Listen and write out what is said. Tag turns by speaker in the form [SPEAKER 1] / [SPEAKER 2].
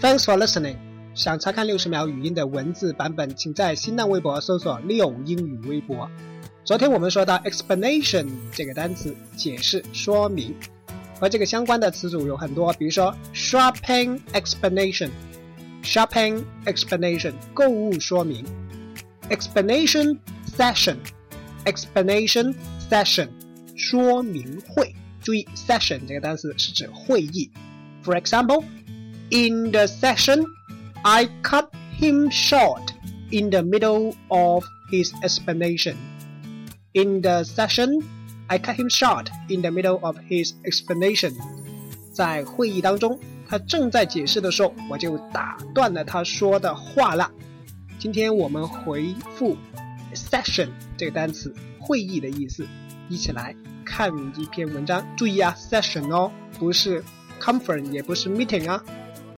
[SPEAKER 1] Thanks for listening。想查看六十秒语音的文字版本，请在新浪微博搜索“六英语微博”。昨天我们说到 explanation 这个单词，解释、说明，和这个相关的词组有很多，比如说 shopping explanation，shopping explanation 购物说明，explanation session，explanation session 说明会。注意 session 这个单词是指会议。For example, in the session, I cut him short in the middle of his explanation. In the session, I cut him short in the middle of his explanation. 在会议当中，他正在解释的时候，我就打断了他说的话了。今天我们回复 session 这个单词，会议的意思。一起来看一篇文章，注意啊，session 哦，不是 conference，也不是 meeting 啊。